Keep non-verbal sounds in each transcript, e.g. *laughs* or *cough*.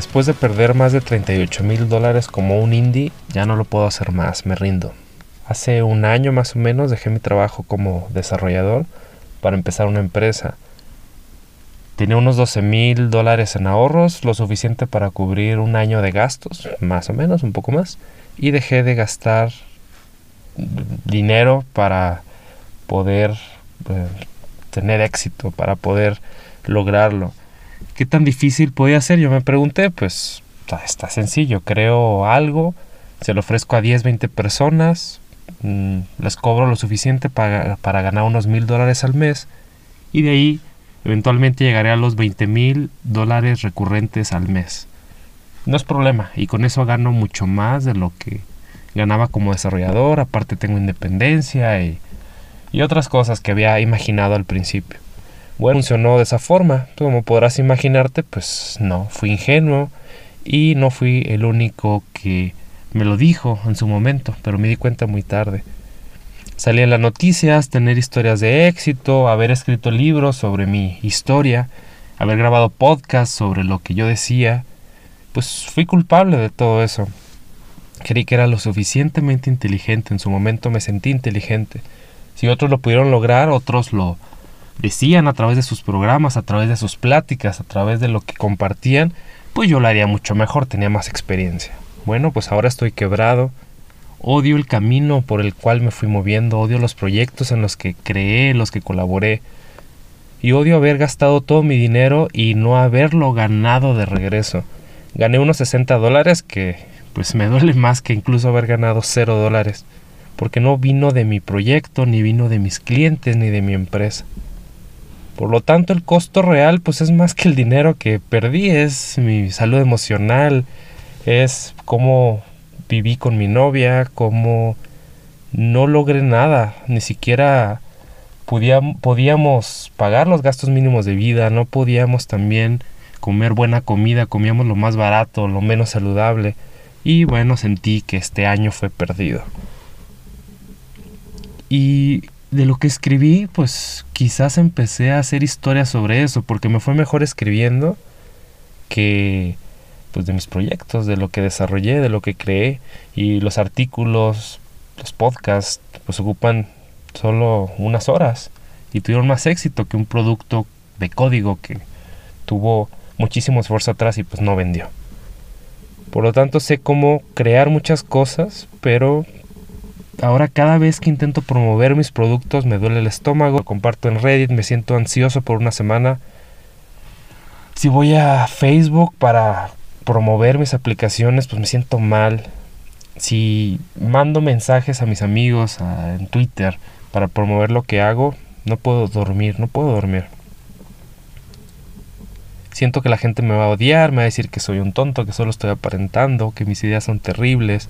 Después de perder más de 38 mil dólares como un indie, ya no lo puedo hacer más, me rindo. Hace un año más o menos dejé mi trabajo como desarrollador para empezar una empresa. Tenía unos 12 mil dólares en ahorros, lo suficiente para cubrir un año de gastos, más o menos, un poco más, y dejé de gastar dinero para poder eh, tener éxito, para poder lograrlo. ¿Qué tan difícil podía ser? Yo me pregunté, pues está sencillo, creo algo, se lo ofrezco a 10, 20 personas, mm, les cobro lo suficiente para, para ganar unos mil dólares al mes y de ahí eventualmente llegaré a los 20 mil dólares recurrentes al mes. No es problema y con eso gano mucho más de lo que ganaba como desarrollador, aparte tengo independencia y, y otras cosas que había imaginado al principio bueno, funcionó de esa forma. Como podrás imaginarte, pues no, fui ingenuo y no fui el único que me lo dijo en su momento, pero me di cuenta muy tarde. Salí en las noticias, tener historias de éxito, haber escrito libros sobre mi historia, haber grabado podcasts sobre lo que yo decía, pues fui culpable de todo eso. Creí que era lo suficientemente inteligente, en su momento me sentí inteligente. Si otros lo pudieron lograr, otros lo decían a través de sus programas, a través de sus pláticas, a través de lo que compartían, pues yo lo haría mucho mejor, tenía más experiencia. Bueno, pues ahora estoy quebrado, odio el camino por el cual me fui moviendo, odio los proyectos en los que creé, los que colaboré, y odio haber gastado todo mi dinero y no haberlo ganado de regreso. Gané unos 60 dólares que pues me duele más que incluso haber ganado 0 dólares, porque no vino de mi proyecto, ni vino de mis clientes, ni de mi empresa. Por lo tanto, el costo real pues es más que el dinero que perdí, es mi salud emocional, es cómo viví con mi novia, cómo no logré nada, ni siquiera podíamos pagar los gastos mínimos de vida, no podíamos también comer buena comida, comíamos lo más barato, lo menos saludable y bueno, sentí que este año fue perdido. Y de lo que escribí, pues quizás empecé a hacer historias sobre eso, porque me fue mejor escribiendo que pues de mis proyectos, de lo que desarrollé, de lo que creé y los artículos, los podcasts, pues ocupan solo unas horas y tuvieron más éxito que un producto de código que tuvo muchísimo esfuerzo atrás y pues no vendió. Por lo tanto sé cómo crear muchas cosas, pero Ahora cada vez que intento promover mis productos me duele el estómago, lo comparto en Reddit, me siento ansioso por una semana. Si voy a Facebook para promover mis aplicaciones, pues me siento mal. Si mando mensajes a mis amigos en Twitter para promover lo que hago, no puedo dormir, no puedo dormir. Siento que la gente me va a odiar, me va a decir que soy un tonto, que solo estoy aparentando, que mis ideas son terribles,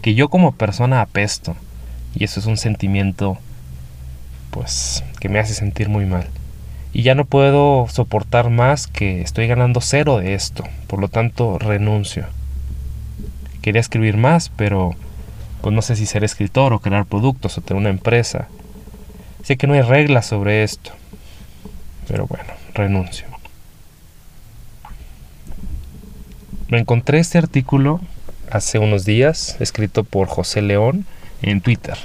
que yo como persona apesto. Y eso es un sentimiento, pues, que me hace sentir muy mal. Y ya no puedo soportar más que estoy ganando cero de esto. Por lo tanto, renuncio. Quería escribir más, pero pues no sé si ser escritor o crear productos o tener una empresa. Sé que no hay reglas sobre esto. Pero bueno, renuncio. Me encontré este artículo hace unos días, escrito por José León en Twitter.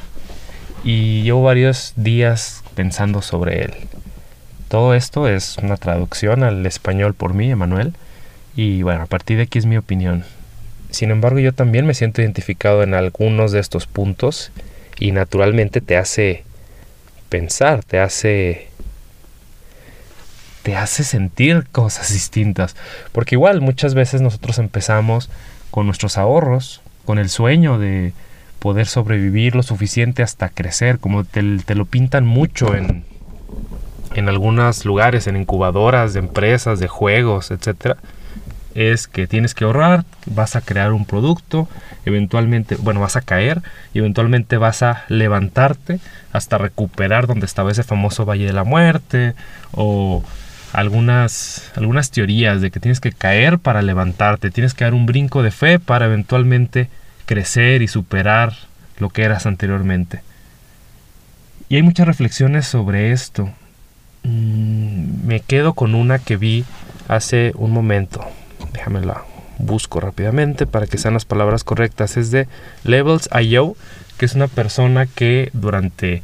Y llevo varios días pensando sobre él. Todo esto es una traducción al español por mí, Emanuel. Y bueno, a partir de aquí es mi opinión. Sin embargo, yo también me siento identificado en algunos de estos puntos y naturalmente te hace pensar, te hace te hace sentir cosas distintas, porque igual muchas veces nosotros empezamos con nuestros ahorros, con el sueño de poder sobrevivir lo suficiente hasta crecer, como te, lo pintan mucho en, en algunos lugares, en incubadoras de empresas, de juegos, etcétera, es que tienes que ahorrar, vas a crear un producto, eventualmente, bueno, vas a caer y eventualmente vas a levantarte hasta recuperar donde estaba ese famoso Valle de la Muerte o algunas, algunas teorías de que tienes que caer para levantarte, tienes que dar un brinco de fe para eventualmente crecer y superar lo que eras anteriormente. Y hay muchas reflexiones sobre esto. Mm, me quedo con una que vi hace un momento. déjame la busco rápidamente para que sean las palabras correctas. Es de Levels.io, que es una persona que durante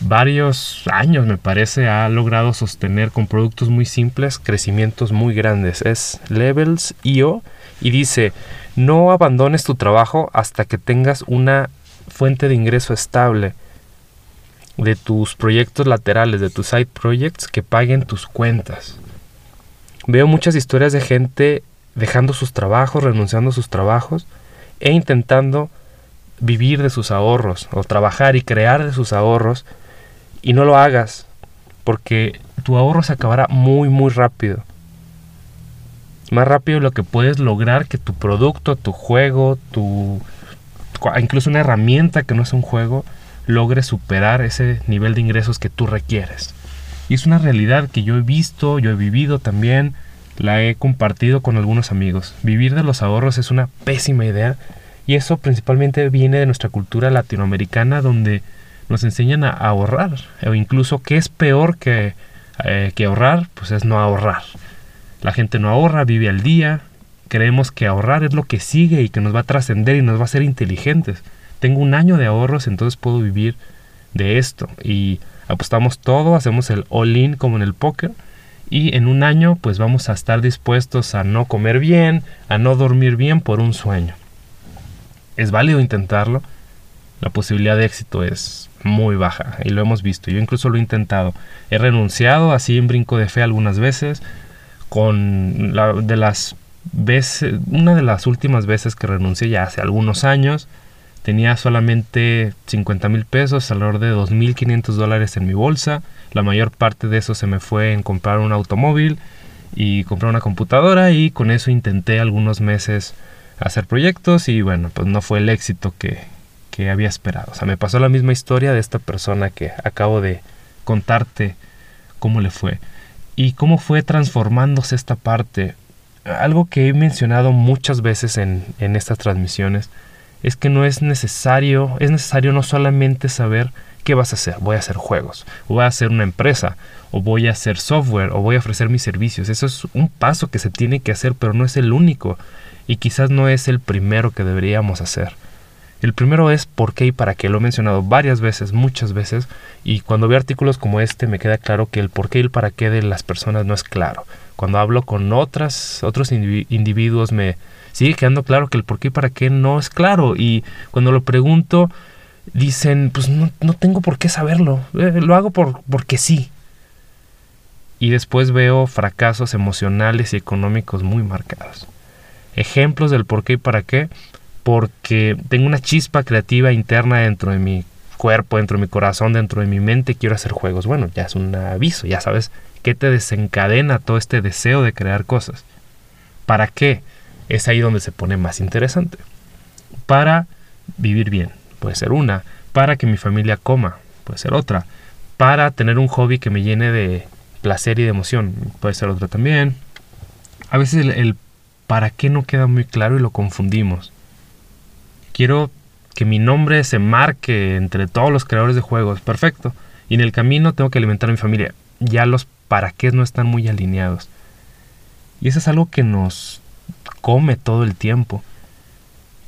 varios años, me parece, ha logrado sostener con productos muy simples crecimientos muy grandes. Es Levels.io y dice, no abandones tu trabajo hasta que tengas una fuente de ingreso estable de tus proyectos laterales, de tus side projects que paguen tus cuentas. Veo muchas historias de gente dejando sus trabajos, renunciando a sus trabajos e intentando vivir de sus ahorros o trabajar y crear de sus ahorros y no lo hagas porque tu ahorro se acabará muy muy rápido. Más rápido lo que puedes lograr que tu producto, tu juego, tu incluso una herramienta que no es un juego logre superar ese nivel de ingresos que tú requieres. Y es una realidad que yo he visto, yo he vivido también, la he compartido con algunos amigos. Vivir de los ahorros es una pésima idea y eso principalmente viene de nuestra cultura latinoamericana donde nos enseñan a ahorrar o incluso qué es peor que, eh, que ahorrar, pues es no ahorrar. La gente no ahorra, vive al día, creemos que ahorrar es lo que sigue y que nos va a trascender y nos va a hacer inteligentes. Tengo un año de ahorros, entonces puedo vivir de esto y apostamos todo, hacemos el all-in como en el póker y en un año pues vamos a estar dispuestos a no comer bien, a no dormir bien por un sueño. Es válido intentarlo, la posibilidad de éxito es muy baja y lo hemos visto, yo incluso lo he intentado, he renunciado así en brinco de fe algunas veces, con de las veces, una de las últimas veces que renuncié ya hace algunos años, Tenía solamente 50 mil pesos, alrededor de 2.500 dólares en mi bolsa. La mayor parte de eso se me fue en comprar un automóvil y comprar una computadora y con eso intenté algunos meses hacer proyectos y bueno, pues no fue el éxito que, que había esperado. O sea, me pasó la misma historia de esta persona que acabo de contarte cómo le fue y cómo fue transformándose esta parte. Algo que he mencionado muchas veces en, en estas transmisiones es que no es necesario, es necesario no solamente saber qué vas a hacer, voy a hacer juegos, voy a hacer una empresa, o voy a hacer software, o voy a ofrecer mis servicios. Eso es un paso que se tiene que hacer, pero no es el único, y quizás no es el primero que deberíamos hacer. El primero es por qué y para qué. Lo he mencionado varias veces, muchas veces, y cuando veo artículos como este me queda claro que el por qué y el para qué de las personas no es claro. Cuando hablo con otras, otros individuos me, sigue quedando claro que el por qué y para qué no es claro. Y cuando lo pregunto, dicen, pues no, tengo por qué saberlo, eh, lo hago por, porque sí. Y después veo fracasos emocionales y económicos muy marcados. Ejemplos del por qué y para qué, porque tengo una chispa creativa interna dentro de mi cuerpo, dentro de mi corazón, dentro de mi mente, quiero hacer juegos. Bueno, ya es un aviso, ya sabes qué te desencadena todo este deseo de crear cosas. ¿Para qué? es ahí donde se pone más interesante. Para vivir bien, puede ser una. Para que mi familia coma, puede ser otra. Para tener un hobby que me llene de placer y de emoción, puede ser otra también. A veces el, para qué no queda muy claro y lo confundimos. Quiero que mi nombre se marque entre todos los creadores de juegos, perfecto. Y en el camino tengo que alimentar a mi familia. Ya los para qué no están muy alineados. Y eso es algo que nos come todo el tiempo.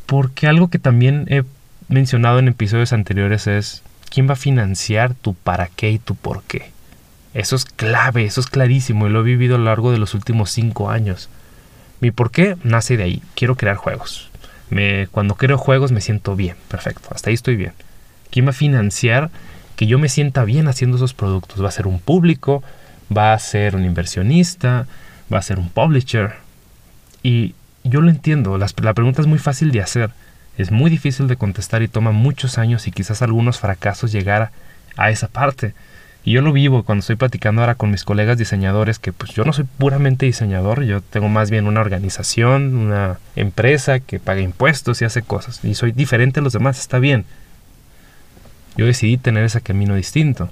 Porque algo que también he mencionado en episodios anteriores es quién va a financiar tu para qué y tu por qué. Eso es clave, eso es clarísimo y lo he vivido a lo largo de los últimos cinco años. Mi por qué nace de ahí. Quiero crear juegos. Cuando creo juegos me siento bien. Perfecto, hasta ahí estoy bien. ¿Quién va a financiar que yo me sienta bien haciendo esos productos? ¿Va a ser un público? ¿Va a ser un inversionista? ¿Va a ser un publisher? Y yo lo entiendo, la, pregunta es muy fácil de hacer, es muy difícil de contestar y toma muchos años y quizás algunos fracasos llegar a, esa parte. Y yo lo vivo cuando estoy platicando ahora con mis colegas diseñadores, que pues yo no soy puramente diseñador, yo tengo más bien una organización, una empresa que paga impuestos y hace cosas. Y soy diferente a los demás, está bien. Yo decidí tener ese camino distinto.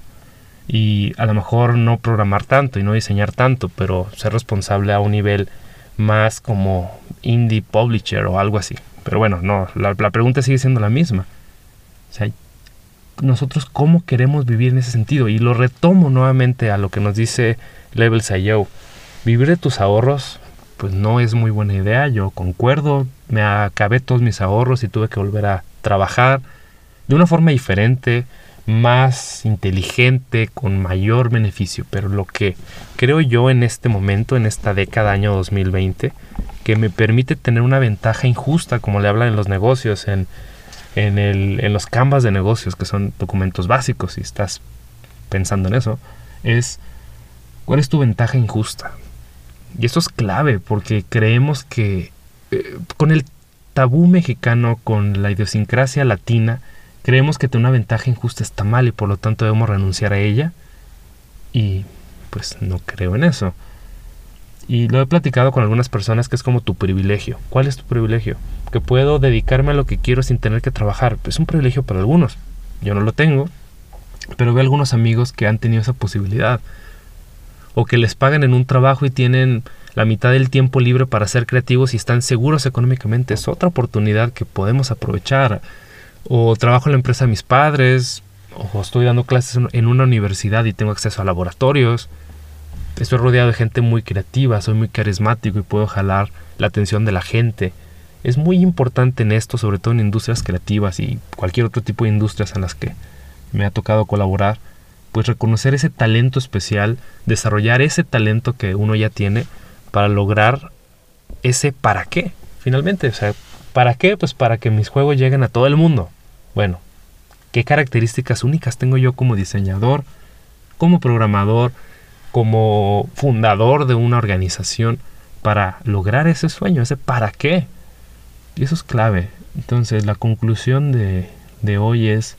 Y a lo mejor no programar tanto y no diseñar tanto, pero ser responsable a un nivel más como indie publisher o algo así. Pero bueno, no, la, pregunta sigue siendo la misma. O sea, nosotros cómo queremos vivir en ese sentido. Y lo retomo nuevamente a lo que nos dice Levels.io. Vivir de tus ahorros, pues no es muy buena idea, yo concuerdo, me acabé todos mis ahorros y tuve que volver a trabajar de una forma diferente, más inteligente, con mayor beneficio. Pero lo que creo yo en este momento, en esta década año 2020, que me permite tener una ventaja injusta, como le hablan en los negocios, en, en, el, en los canvas de negocios, que son documentos básicos, si estás pensando en eso, es cuál es tu ventaja injusta. Y eso es clave, porque creemos que eh, con el tabú mexicano, con la idiosincrasia latina, creemos que tener una ventaja injusta está mal y por lo tanto debemos renunciar a ella. Y pues no creo en eso. Y lo he platicado con algunas personas que es como tu privilegio. ¿Cuál es tu privilegio? Que puedo dedicarme a lo que quiero sin tener que trabajar. Es un privilegio para algunos. Yo no lo tengo. Pero veo algunos amigos que han tenido esa posibilidad. O que les pagan en un trabajo y tienen la mitad del tiempo libre para ser creativos y están seguros económicamente. Es otra oportunidad que podemos aprovechar. O trabajo en la empresa de mis padres. O estoy dando clases en una universidad y tengo acceso a laboratorios estoy rodeado de gente muy creativa, soy muy carismático y puedo jalar la atención de la gente. Es muy importante en esto, sobre todo en industrias creativas y cualquier otro tipo de industrias en las que me ha tocado colaborar, pues reconocer ese talento especial, desarrollar ese talento que uno ya tiene para lograr ese para qué, finalmente. O sea, ¿para qué? Pues para que mis juegos lleguen a todo el mundo. Bueno, ¿qué características únicas tengo yo como diseñador, como programador, como fundador de una organización para lograr ese sueño, ese para qué. Y eso es clave. Entonces la conclusión de, de hoy es,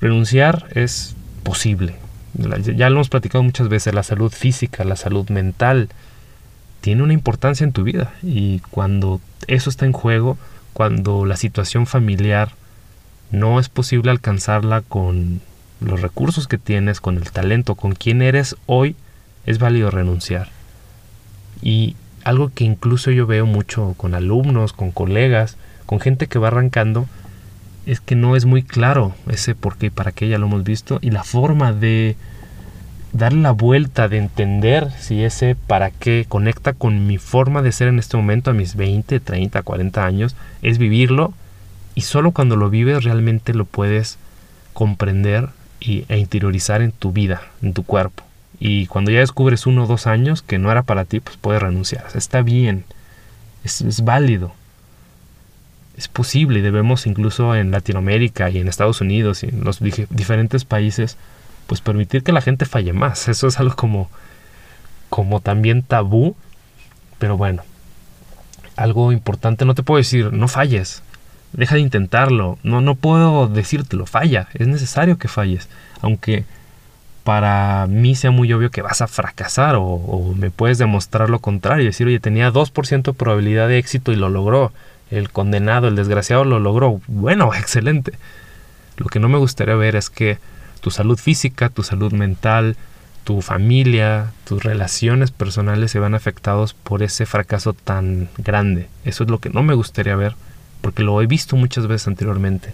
renunciar es posible. Ya lo hemos platicado muchas veces, la salud física, la salud mental, tiene una importancia en tu vida. Y cuando eso está en juego, cuando la situación familiar no es posible alcanzarla con los recursos que tienes, con el talento, con quién eres hoy, es válido renunciar. Y algo que incluso yo veo mucho con alumnos, con colegas, con gente que va arrancando, es que no es muy claro ese por qué y para qué, ya lo hemos visto, y la forma de darle la vuelta, de entender si ese para qué conecta con mi forma de ser en este momento a mis 20, 30, 40 años, es vivirlo, y solo cuando lo vives realmente lo puedes comprender y, e interiorizar en tu vida, en tu cuerpo. Y cuando ya descubres uno o dos años que no era para ti, pues puedes renunciar. está bien, es, válido. Es posible y debemos incluso en Latinoamérica y en Estados Unidos y en los diferentes países, pues permitir que la gente falle más. Eso es algo como, como también tabú, pero bueno, algo importante, no te puedo decir, no falles, deja de intentarlo, no, no puedo decírtelo, falla, es necesario que falles, aunque para mí sea muy obvio que vas a fracasar o, me puedes demostrar lo contrario, decir, oye, tenía 2% de probabilidad de éxito y lo logró, el condenado, el desgraciado lo logró, bueno, *laughs* excelente. Lo que no me gustaría ver es que tu salud física, tu salud mental, tu familia, tus relaciones personales se van afectados por ese fracaso tan grande. Eso es lo que no me gustaría ver porque lo he visto muchas veces anteriormente.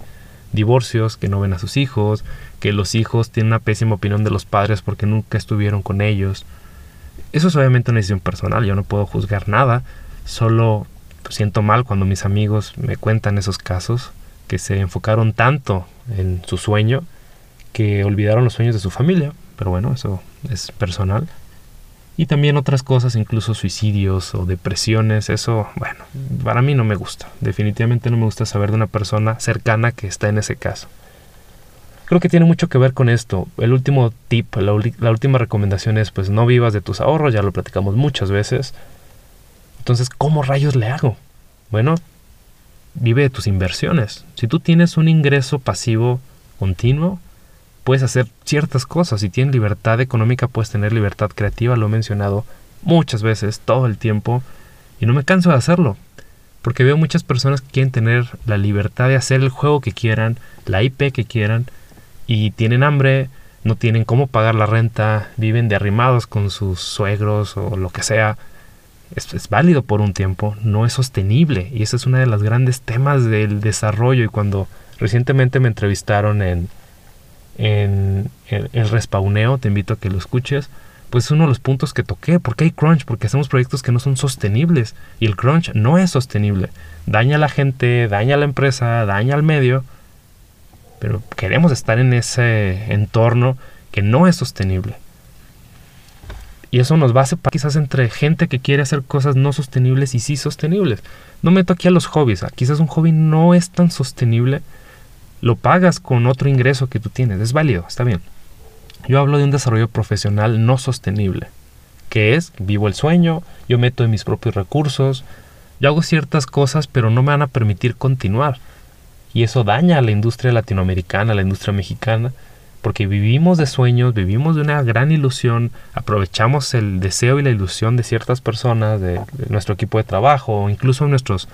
Divorcios que no ven a sus hijos, que los hijos tienen una pésima opinión de los padres porque nunca estuvieron con ellos. Eso es obviamente una decisión personal, yo no puedo juzgar nada, solo siento mal cuando mis amigos me cuentan esos casos, que se enfocaron tanto en su sueño que olvidaron los sueños de su familia, pero bueno, eso es personal. Y también otras cosas, incluso suicidios o depresiones, eso, bueno, para mí no me gusta. Definitivamente no me gusta saber de una persona cercana que está en ese caso. Creo que tiene mucho que ver con esto. El último tip, la, última recomendación es pues no vivas de tus ahorros, ya lo platicamos muchas veces. Entonces, ¿cómo rayos le hago? Bueno, vive de tus inversiones. Si tú tienes un ingreso pasivo continuo, puedes hacer ciertas cosas. Si tienes libertad económica, puedes tener libertad creativa. Lo he mencionado muchas veces, todo el tiempo. Y no me canso de hacerlo. Porque veo muchas personas que quieren tener la libertad de hacer el juego que quieran, la IP que quieran. Y tienen hambre, no tienen cómo pagar la renta, viven de arrimados con sus suegros o lo que sea. Es, válido por un tiempo, no es sostenible. Y ese es uno de los grandes temas del desarrollo. Y cuando recientemente me entrevistaron en, en el, respawneo, te invito a que lo escuches, pues es uno de los puntos que toqué. ¿Por qué hay crunch? Porque hacemos proyectos que no son sostenibles. Y el crunch no es sostenible. Daña a la gente, daña a la empresa, daña al medio. Pero queremos estar en ese entorno que no es sostenible. Y eso nos va a separar quizás entre gente que quiere hacer cosas no sostenibles y sí sostenibles. No meto aquí a los hobbies. Ah, quizás un hobby no es tan sostenible. Lo pagas con otro ingreso que tú tienes. Es válido, está bien. Yo hablo de un desarrollo profesional no sostenible. Que es, vivo el sueño, yo meto en mis propios recursos, yo hago ciertas cosas pero no me van a permitir continuar. Y eso daña a la industria latinoamericana, a la industria mexicana, porque vivimos de sueños, vivimos de una gran ilusión, aprovechamos el deseo y la ilusión de ciertas personas, de, nuestro equipo de trabajo, incluso nuestros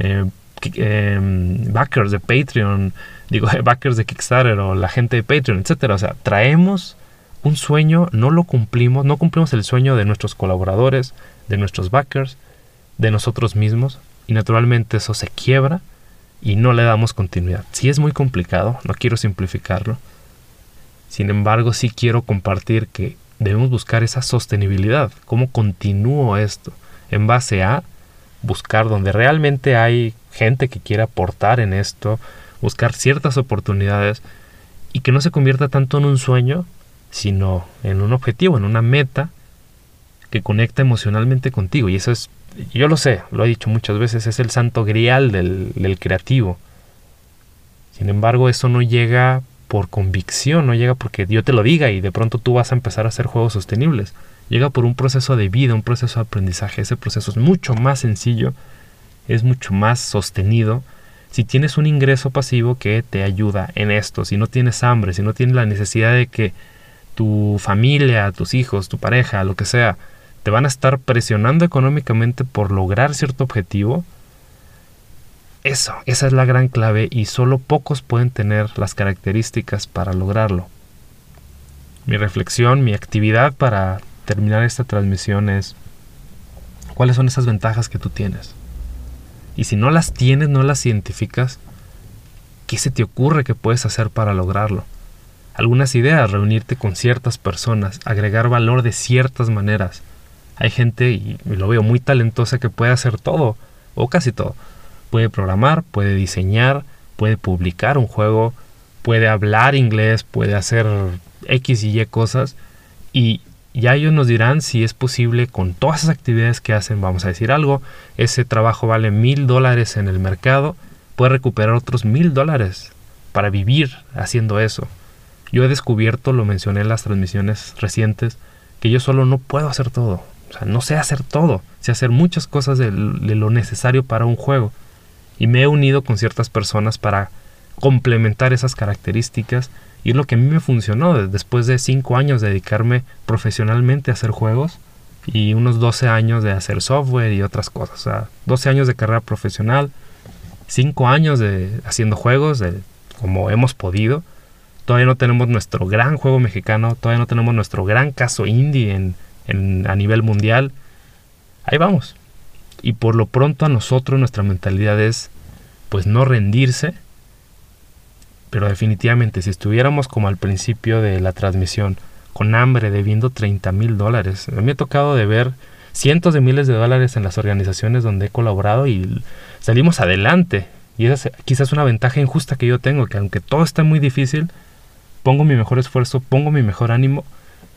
eh, em, backers de Patreon, digo, *laughs* backers de Kickstarter o la gente de Patreon, etcétera. O sea, traemos un sueño, no lo cumplimos, no cumplimos el sueño de nuestros colaboradores, de nuestros backers, de nosotros mismos, y naturalmente eso se quiebra y no le damos continuidad. Si es muy complicado, no quiero simplificarlo sin embargo, sí quiero compartir que debemos buscar esa sostenibilidad. ¿Cómo continúo esto? En base a buscar donde realmente hay gente que quiera aportar en esto, buscar ciertas oportunidades y que no se convierta tanto en un sueño, sino en un objetivo, en una meta que conecta emocionalmente contigo. Y eso es, yo lo sé, lo he dicho muchas veces, es el santo grial del, del creativo. Sin embargo, eso no llega por convicción, no llega porque yo te lo diga y de pronto tú vas a empezar a hacer juegos sostenibles. Llega por un proceso de vida, un proceso de aprendizaje. Ese proceso es mucho más sencillo, es mucho más sostenido. Si tienes un ingreso pasivo que te ayuda en esto, si no tienes hambre, si no tienes la necesidad de que tu familia, tus hijos, tu pareja, lo que sea, te van a estar presionando económicamente por lograr cierto objetivo, eso, esa es la gran clave y solo pocos pueden tener las características para lograrlo. Mi reflexión, mi actividad para terminar esta transmisión es cuáles son esas ventajas que tú tienes. Y si no las tienes, no las identificas, ¿qué se te ocurre que puedes hacer para lograrlo? Algunas ideas, reunirte con ciertas personas, agregar valor de ciertas maneras. Hay gente, y lo veo muy talentosa, que puede hacer todo, o casi todo puede programar, puede diseñar, puede publicar un juego, puede hablar inglés, puede hacer X y Y cosas y ya ellos nos dirán si es posible con todas esas actividades que hacen, vamos a decir algo, ese trabajo vale mil dólares en el mercado, puede recuperar otros mil dólares para vivir haciendo eso. Yo he descubierto, lo mencioné en las transmisiones recientes, que yo solo no puedo hacer todo. O sea, no sé hacer todo, sé hacer muchas cosas de lo necesario para un juego y me he unido con ciertas personas para complementar esas características y es lo que a mí me funcionó después de 5 años de dedicarme profesionalmente a hacer juegos y unos 12 años de hacer software y otras cosas. O sea, 12 años de carrera profesional, 5 años de haciendo juegos como hemos podido. Todavía no tenemos nuestro gran juego mexicano, todavía no tenemos nuestro gran caso indie en, en, a nivel mundial. Ahí vamos, y por lo pronto a nosotros nuestra mentalidad es pues no rendirse. Pero definitivamente si estuviéramos como al principio de la transmisión, con hambre, debiendo 30 mil dólares. Me ha tocado de ver cientos de miles de dólares en las organizaciones donde he colaborado y salimos adelante. Y esa es quizás una ventaja injusta que yo tengo, que aunque todo está muy difícil, pongo mi mejor esfuerzo, pongo mi mejor ánimo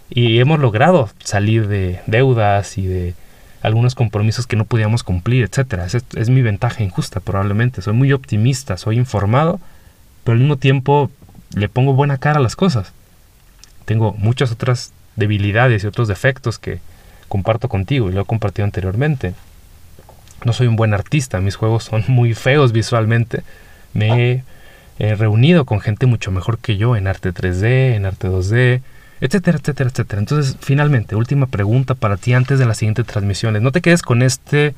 y hemos logrado salir de deudas y de algunos compromisos que no podíamos cumplir. Es, es mi ventaja injusta probablemente. Soy muy optimista, soy informado, pero al mismo tiempo le pongo buena cara a las cosas. Tengo muchas otras debilidades y otros defectos que comparto contigo y lo he compartido anteriormente. No soy un buen artista, mis juegos son *laughs* muy feos visualmente. Me he reunido con gente mucho mejor que yo en arte 3D, en arte 2D, etcétera, etcétera, etcétera. Entonces, finalmente, última pregunta para ti antes de las siguientes transmisiones. No te quedes con este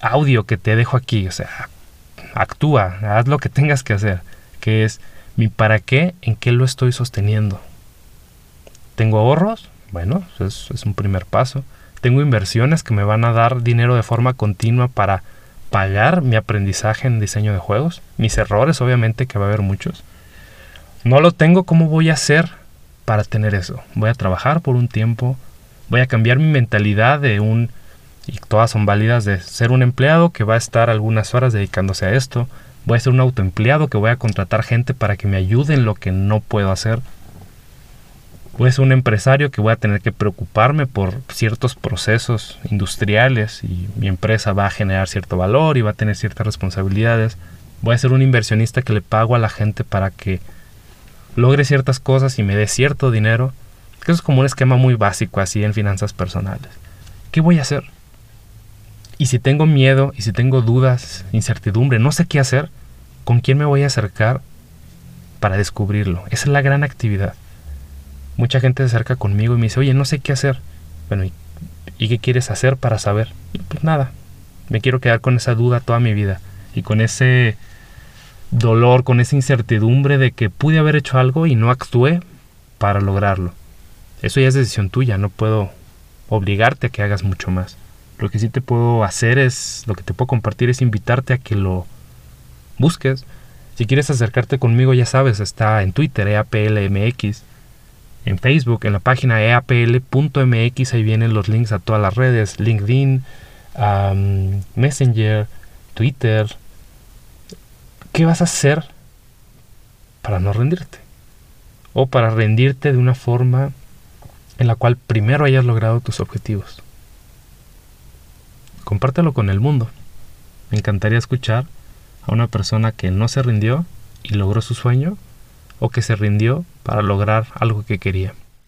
audio que te dejo aquí, o sea, actúa, haz lo que tengas que hacer, que es mi para qué, en qué lo estoy sosteniendo. ¿Tengo ahorros? Bueno, es, es un primer paso. ¿Tengo inversiones que me van a dar dinero de forma continua para pagar mi aprendizaje en diseño de juegos? Mis errores, obviamente, que va a haber muchos. No lo tengo, ¿cómo voy a hacer para tener eso. Voy a trabajar por un tiempo, voy a cambiar mi mentalidad de un, y todas son válidas, de ser un empleado que va a estar algunas horas dedicándose a esto, voy a ser un autoempleado que voy a contratar gente para que me ayude en lo que no puedo hacer. Voy a ser un empresario que voy a tener que preocuparme por ciertos procesos industriales y mi empresa va a generar cierto valor y va a tener ciertas responsabilidades. Voy a ser un inversionista que le pago a la gente para que logre ciertas cosas y me dé cierto dinero. Eso es como un esquema muy básico así en finanzas personales. ¿Qué voy a hacer? Y si tengo miedo, y si tengo dudas, incertidumbre, no sé qué hacer, ¿con quién me voy a acercar para descubrirlo? Esa es la gran actividad. Mucha gente se acerca conmigo y me dice, oye, no sé qué hacer. Bueno, ¿y, ¿y qué quieres hacer para saber? Pues nada, me quiero quedar con esa duda toda mi vida y con ese dolor, con esa incertidumbre de que pude haber hecho algo y no actué para lograrlo. Eso ya es decisión tuya, no puedo obligarte a que hagas mucho más. Lo que sí te puedo hacer es, lo que te puedo compartir es invitarte a que lo busques. Si quieres acercarte conmigo, ya sabes, está en Twitter, EAPLMX, en Facebook, en la página eapl.mx, ahí vienen los links a todas las redes, LinkedIn, Messenger, Twitter. ¿Qué vas a hacer para no rendirte? O para rendirte de una forma en la cual primero hayas logrado tus objetivos compártelo con el mundo. Me encantaría escuchar a una persona que no se rindió y logró su sueño o que se rindió para lograr algo que quería.